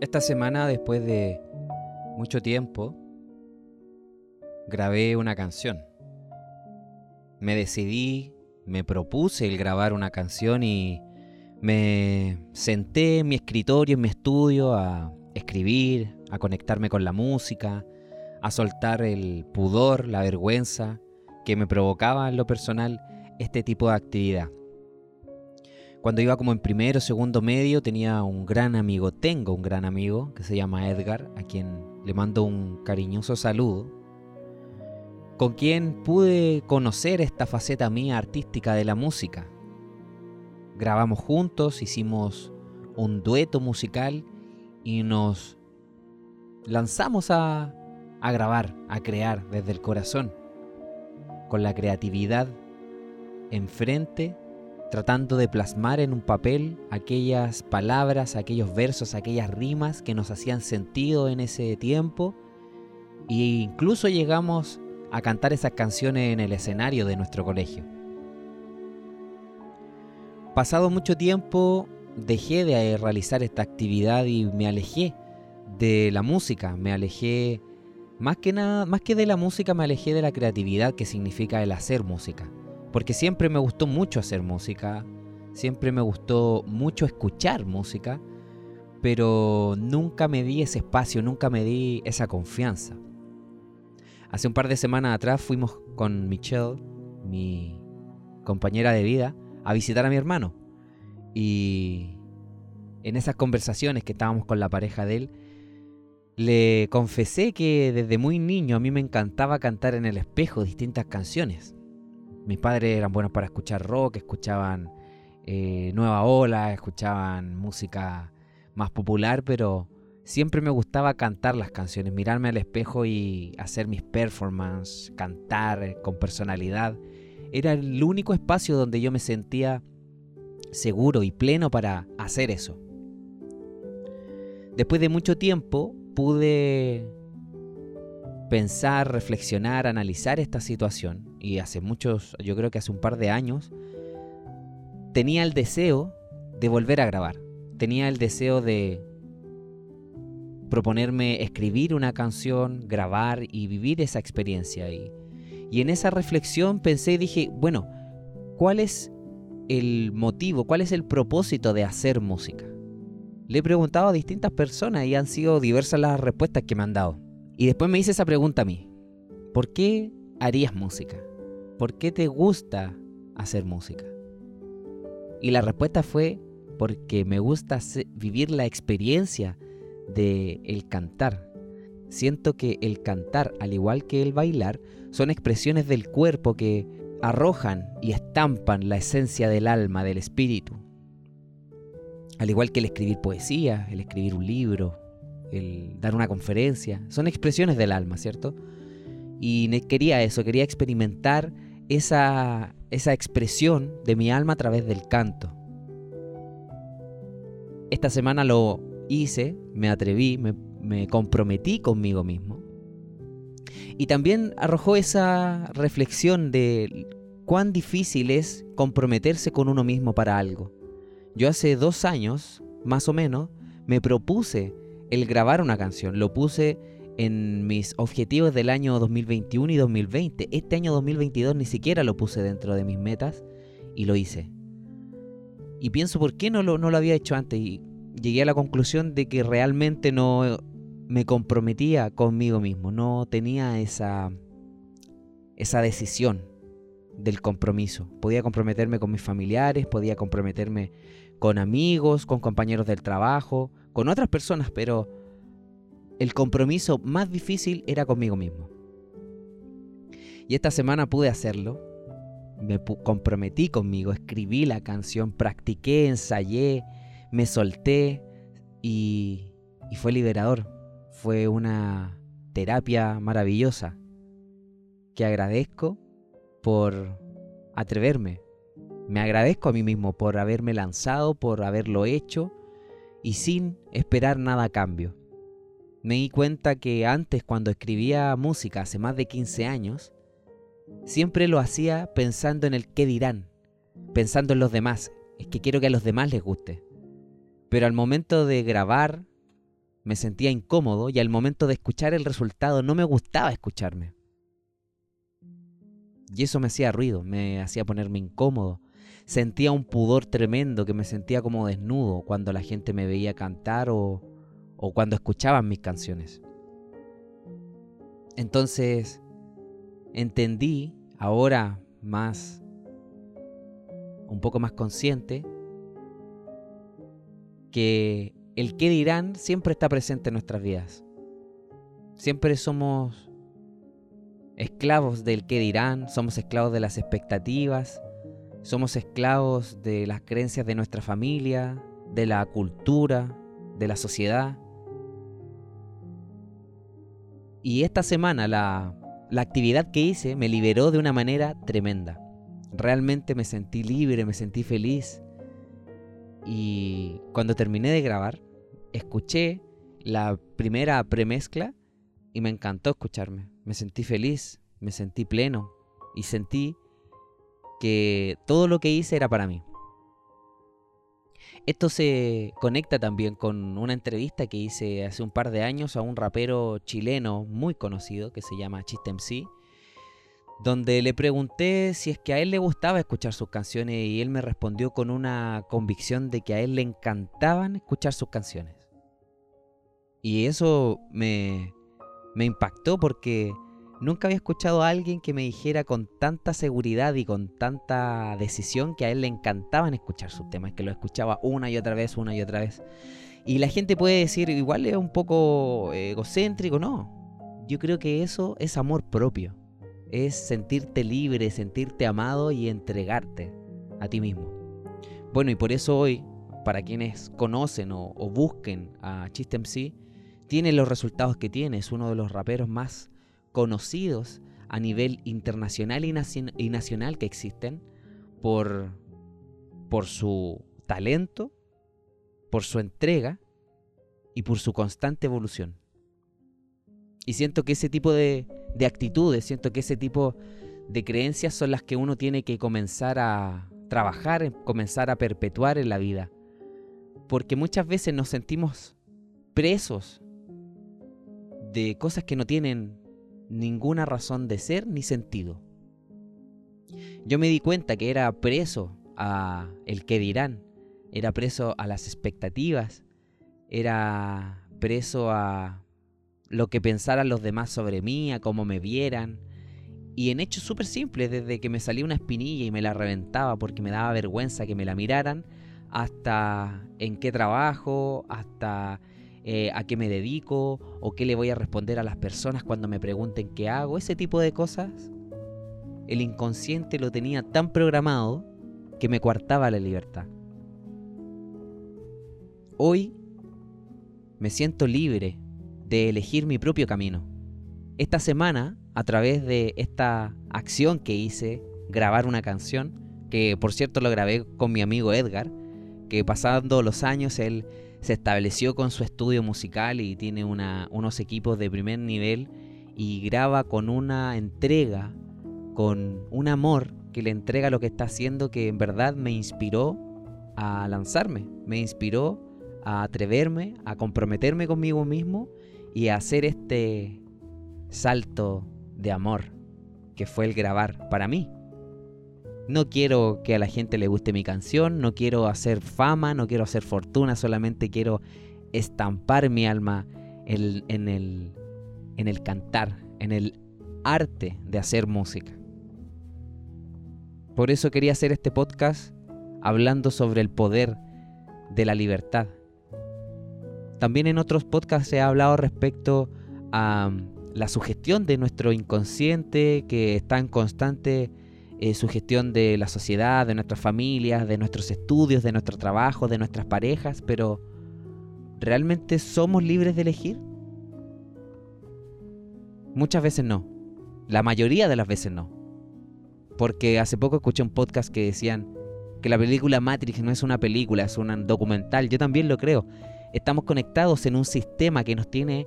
Esta semana, después de mucho tiempo, grabé una canción. Me decidí, me propuse el grabar una canción y me senté en mi escritorio, en mi estudio, a escribir, a conectarme con la música, a soltar el pudor, la vergüenza que me provocaba en lo personal este tipo de actividad. Cuando iba como en primero segundo medio tenía un gran amigo, tengo un gran amigo que se llama Edgar, a quien le mando un cariñoso saludo, con quien pude conocer esta faceta mía artística de la música. Grabamos juntos, hicimos un dueto musical y nos lanzamos a, a grabar, a crear desde el corazón, con la creatividad enfrente tratando de plasmar en un papel aquellas palabras, aquellos versos, aquellas rimas que nos hacían sentido en ese tiempo. E incluso llegamos a cantar esas canciones en el escenario de nuestro colegio. Pasado mucho tiempo dejé de realizar esta actividad y me alejé de la música, me alejé más que nada, más que de la música, me alejé de la creatividad que significa el hacer música. Porque siempre me gustó mucho hacer música, siempre me gustó mucho escuchar música, pero nunca me di ese espacio, nunca me di esa confianza. Hace un par de semanas atrás fuimos con Michelle, mi compañera de vida, a visitar a mi hermano. Y en esas conversaciones que estábamos con la pareja de él, le confesé que desde muy niño a mí me encantaba cantar en el espejo distintas canciones. Mis padres eran buenos para escuchar rock, escuchaban eh, Nueva Ola, escuchaban música más popular, pero siempre me gustaba cantar las canciones, mirarme al espejo y hacer mis performances, cantar eh, con personalidad. Era el único espacio donde yo me sentía seguro y pleno para hacer eso. Después de mucho tiempo pude pensar, reflexionar, analizar esta situación, y hace muchos, yo creo que hace un par de años, tenía el deseo de volver a grabar. Tenía el deseo de proponerme escribir una canción, grabar y vivir esa experiencia. Y, y en esa reflexión pensé y dije, bueno, ¿cuál es el motivo, cuál es el propósito de hacer música? Le he preguntado a distintas personas y han sido diversas las respuestas que me han dado. Y después me hice esa pregunta a mí. ¿Por qué harías música? ¿Por qué te gusta hacer música? Y la respuesta fue porque me gusta vivir la experiencia de el cantar. Siento que el cantar, al igual que el bailar, son expresiones del cuerpo que arrojan y estampan la esencia del alma, del espíritu. Al igual que el escribir poesía, el escribir un libro, el dar una conferencia. Son expresiones del alma, ¿cierto? Y quería eso, quería experimentar esa, esa expresión de mi alma a través del canto. Esta semana lo hice, me atreví, me, me comprometí conmigo mismo. Y también arrojó esa reflexión de cuán difícil es comprometerse con uno mismo para algo. Yo hace dos años, más o menos, me propuse el grabar una canción. Lo puse en mis objetivos del año 2021 y 2020. Este año 2022 ni siquiera lo puse dentro de mis metas y lo hice. Y pienso por qué no lo, no lo había hecho antes y llegué a la conclusión de que realmente no me comprometía conmigo mismo, no tenía esa, esa decisión del compromiso. Podía comprometerme con mis familiares, podía comprometerme con amigos, con compañeros del trabajo, con otras personas, pero el compromiso más difícil era conmigo mismo. Y esta semana pude hacerlo. Me comprometí conmigo, escribí la canción, practiqué, ensayé, me solté y, y fue liberador. Fue una terapia maravillosa que agradezco por atreverme. Me agradezco a mí mismo por haberme lanzado, por haberlo hecho y sin esperar nada a cambio. Me di cuenta que antes cuando escribía música hace más de 15 años, siempre lo hacía pensando en el qué dirán, pensando en los demás, es que quiero que a los demás les guste. Pero al momento de grabar me sentía incómodo y al momento de escuchar el resultado no me gustaba escucharme. Y eso me hacía ruido, me hacía ponerme incómodo. Sentía un pudor tremendo que me sentía como desnudo cuando la gente me veía cantar o, o cuando escuchaban mis canciones. Entonces entendí, ahora más, un poco más consciente, que el qué dirán siempre está presente en nuestras vidas. Siempre somos esclavos del qué dirán, somos esclavos de las expectativas, somos esclavos de las creencias de nuestra familia, de la cultura, de la sociedad. Y esta semana la, actividad que hice me liberó de una manera tremenda. Realmente me sentí libre, me sentí feliz. Y cuando terminé de grabar, escuché la primera premezcla y me encantó escucharme. Me sentí feliz, me sentí pleno y sentí que todo lo que hice era para mí. Esto se conecta también con una entrevista que hice hace un par de años a un rapero chileno muy conocido que se llama Chiste MC, donde le pregunté si es que a él le gustaba escuchar sus canciones y él me respondió con una convicción de que a él le encantaban escuchar sus canciones. Y eso me, me impactó porque Nunca había escuchado a alguien que me dijera con tanta seguridad y con tanta decisión que a él le encantaban escuchar sus temas, que lo escuchaba una y otra vez, una y otra vez. Y la gente puede decir, igual es un poco egocéntrico, no. Yo creo que eso es amor propio. Es sentirte libre, sentirte amado y entregarte a ti mismo. Bueno, y por eso hoy, para quienes conocen o, busquen a Chiste MC, tiene los resultados que tiene. Es uno de los raperos más conocidos a nivel internacional y, nacional que existen por, por su talento, por su entrega y por su constante evolución. Y siento que ese tipo de, de actitudes, siento que ese tipo de creencias son las que uno tiene que comenzar a trabajar, comenzar a perpetuar en la vida. Porque muchas veces nos sentimos presos de cosas que no tienen ninguna razón de ser ni sentido. Yo me di cuenta que era preso a el que dirán, era preso a las expectativas, era preso a lo que pensaran los demás sobre mí, a cómo me vieran. Y en hechos súper simples, desde que me salía una espinilla y me la reventaba porque me daba vergüenza que me la miraran, hasta en qué trabajo, hasta eh, a qué me dedico o qué le voy a responder a las personas cuando me pregunten qué hago, ese tipo de cosas, el inconsciente lo tenía tan programado que me coartaba la libertad. Hoy me siento libre de elegir mi propio camino. Esta semana, a través de esta acción que hice, grabar una canción, que por cierto lo grabé con mi amigo Edgar, que pasando los años él se estableció con su estudio musical y tiene unos equipos de primer nivel y graba con una entrega, con un amor que le entrega lo que está haciendo que en verdad me inspiró a lanzarme, me inspiró a atreverme, a comprometerme conmigo mismo y a hacer este salto de amor que fue el grabar para mí. No quiero que a la gente le guste mi canción, no quiero hacer fama, no quiero hacer fortuna, solamente quiero estampar mi alma en, el, en el cantar, en el arte de hacer música. Por eso quería hacer este podcast hablando sobre el poder de la libertad. También en otros podcasts se ha hablado respecto a la sugestión de nuestro inconsciente que está en constante eh, su gestión de la sociedad, de nuestras familias, de nuestros estudios, de nuestro trabajo, de nuestras parejas, pero ¿realmente somos libres de elegir? Muchas veces no. La mayoría de las veces no. Porque hace poco escuché un podcast que decían que la película Matrix no es una película, es un documental. Yo también lo creo. Estamos conectados en un sistema que nos tiene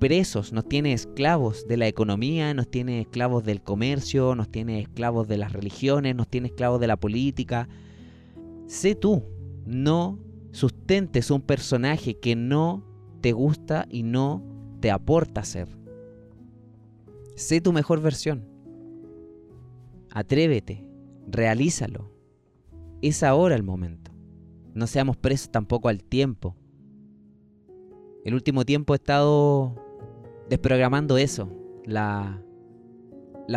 presos, nos tiene esclavos de la economía, nos tiene esclavos del comercio, nos tiene esclavos de las religiones, nos tiene esclavos de la política. Sé tú, no sustentes un personaje que no te gusta y no te aporta ser. Sé tu mejor versión. Atrévete, realízalo. Es ahora el momento. No seamos presos tampoco al tiempo. El último tiempo he estado desprogramando eso, la,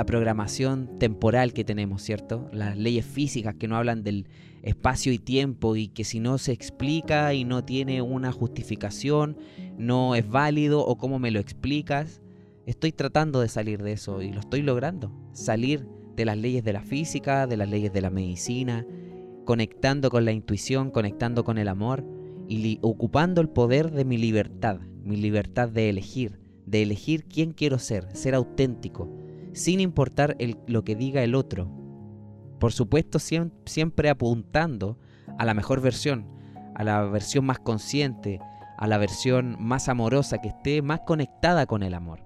programación temporal que tenemos, ¿cierto? Las leyes físicas que no hablan del espacio y tiempo y que si no se explica y no tiene una justificación, no es válido o cómo me lo explicas. Estoy tratando de salir de eso y lo estoy logrando. Salir de las leyes de la física, de las leyes de la medicina, conectando con la intuición, conectando con el amor y ocupando el poder de mi libertad, mi libertad de elegir, de elegir quién quiero ser, ser auténtico, sin importar lo que diga el otro. Por supuesto, siempre apuntando a la mejor versión, a la versión más consciente, a la versión más amorosa, que esté más conectada con el amor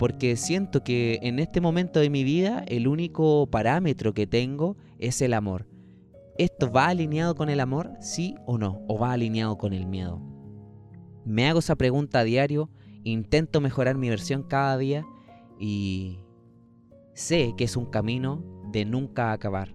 porque siento que en este momento de mi vida el único parámetro que tengo es el amor. ¿Esto va alineado con el amor? ¿Sí o no? ¿O va alineado con el miedo? Me hago esa pregunta a diario, intento mejorar mi versión cada día y sé que es un camino de nunca acabar.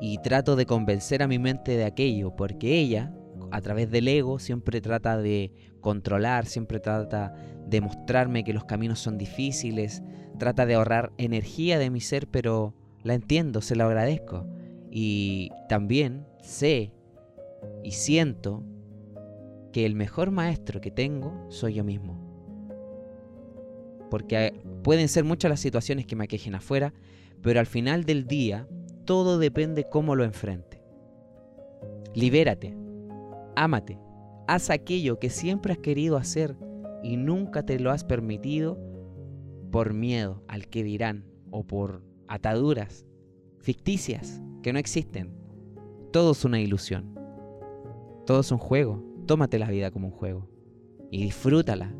Y trato de convencer a mi mente de aquello, porque ella, a través del ego, siempre trata de controlar, siempre trata de mostrarme que los caminos son difíciles, trata de ahorrar energía de mi ser, pero la entiendo, se lo agradezco. Y también sé y siento que el mejor maestro que tengo soy yo mismo. Porque pueden ser muchas las situaciones que me aquejen afuera, pero al final del día todo depende cómo lo enfrente. Libérate, ámate, Haz aquello que siempre has querido hacer y nunca te lo has permitido por miedo al que dirán o por ataduras ficticias que no existen. Todo es una ilusión. Todo es un juego. Tómate la vida como un juego y disfrútala.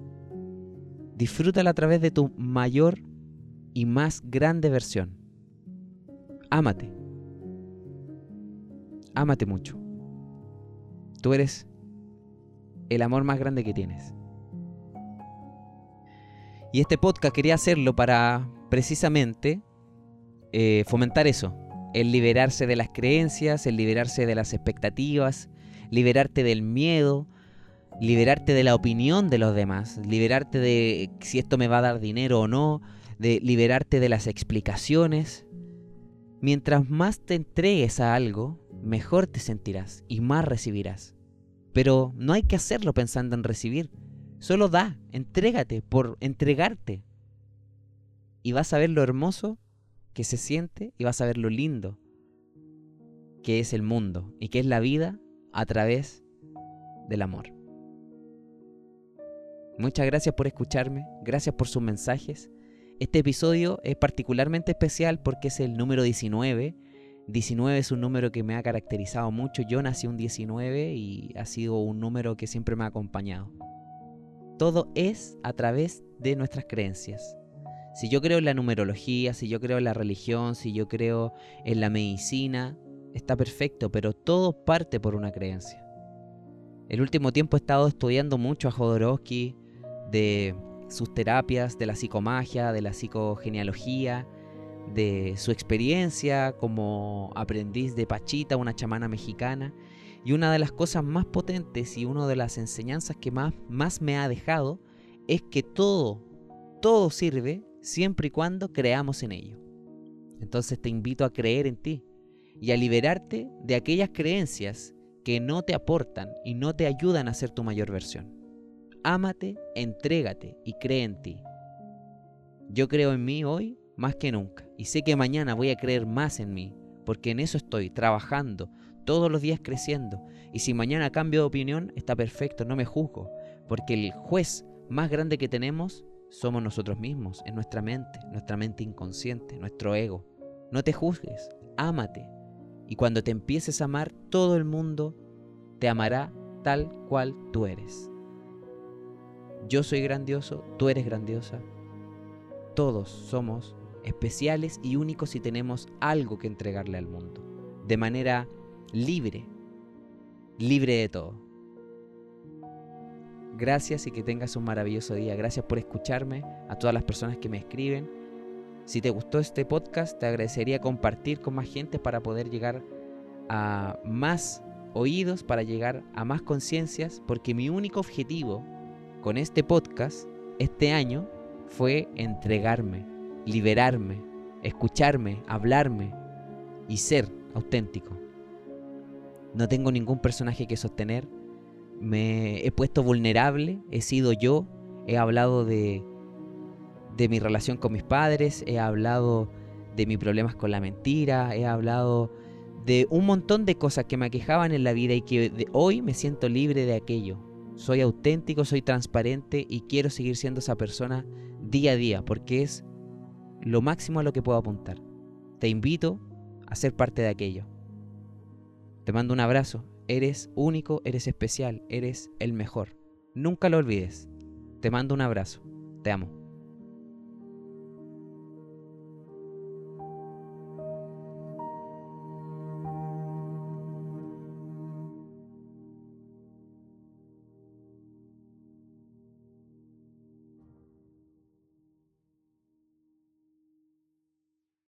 Disfrútala a través de tu mayor y más grande versión. Ámate. Ámate mucho. Tú eres el amor más grande que tienes. Y este podcast quería hacerlo para precisamente eh, fomentar eso, el liberarse de las creencias, el liberarse de las expectativas, liberarte del miedo, liberarte de la opinión de los demás, liberarte de si esto me va a dar dinero o no, de liberarte de las explicaciones. Mientras más te entregues a algo, mejor te sentirás y más recibirás. Pero no hay que hacerlo pensando en recibir. Solo da, entrégate por entregarte. Y vas a ver lo hermoso que se siente y vas a ver lo lindo que es el mundo y que es la vida a través del amor. Muchas gracias por escucharme, gracias por sus mensajes. Este episodio es particularmente especial porque es el número 19 19 es un número que me ha caracterizado mucho. Yo nací un 19 y ha sido un número que siempre me ha acompañado. Todo es a través de nuestras creencias. Si yo creo en la numerología, si yo creo en la religión, si yo creo en la medicina, está perfecto, pero todo parte por una creencia. El último tiempo he estado estudiando mucho a Jodorowsky, de sus terapias, de la psicomagia, de la psicogenealogía, de su experiencia como aprendiz de Pachita, una chamana mexicana. Y una de las cosas más potentes y una de las enseñanzas que más, más me ha dejado es que todo, todo sirve siempre y cuando creamos en ello. Entonces te invito a creer en ti y a liberarte de aquellas creencias que no te aportan y no te ayudan a ser tu mayor versión. Ámate, entrégate y cree en ti. Yo creo en mí hoy más que nunca. Y sé que mañana voy a creer más en mí, porque en eso estoy, trabajando, todos los días creciendo. Y si mañana cambio de opinión, está perfecto, no me juzgo, porque el juez más grande que tenemos somos nosotros mismos, en nuestra mente, nuestra mente inconsciente, nuestro ego. No te juzgues, ámate. Y cuando te empieces a amar, todo el mundo te amará tal cual tú eres. Yo soy grandioso, tú eres grandiosa. Todos somos especiales y únicos si tenemos algo que entregarle al mundo, de manera libre, libre de todo. Gracias y que tengas un maravilloso día. Gracias por escucharme, a todas las personas que me escriben. Si te gustó este podcast, te agradecería compartir con más gente para poder llegar a más oídos, para llegar a más conciencias, porque mi único objetivo con este podcast este año fue entregarme, liberarme, escucharme, hablarme y ser auténtico. No tengo ningún personaje que sostener, me he puesto vulnerable, he sido yo, he hablado de, de mi relación con mis padres, he hablado de mis problemas con la mentira, he hablado de un montón de cosas que me aquejaban en la vida y que hoy me siento libre de aquello. Soy auténtico, soy transparente y quiero seguir siendo esa persona día a día porque es lo máximo a lo que puedo apuntar. Te invito a ser parte de aquello. Te mando un abrazo. Eres único, eres especial, eres el mejor. Nunca lo olvides. Te mando un abrazo. Te amo.